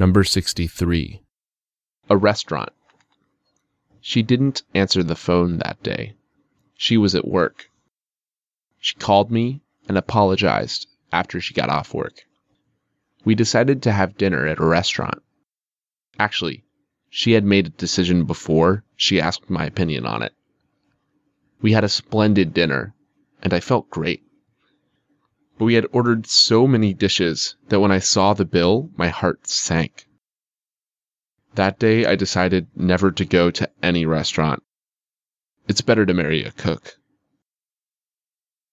Number 63. A restaurant. She didn't answer the phone that day. She was at work. She called me and apologized after she got off work. We decided to have dinner at a restaurant. Actually, she had made a decision before she asked my opinion on it. We had a splendid dinner, and I felt great. But we had ordered so many dishes that when I saw the bill, my heart sank. That day, I decided never to go to any restaurant. It's better to marry a cook.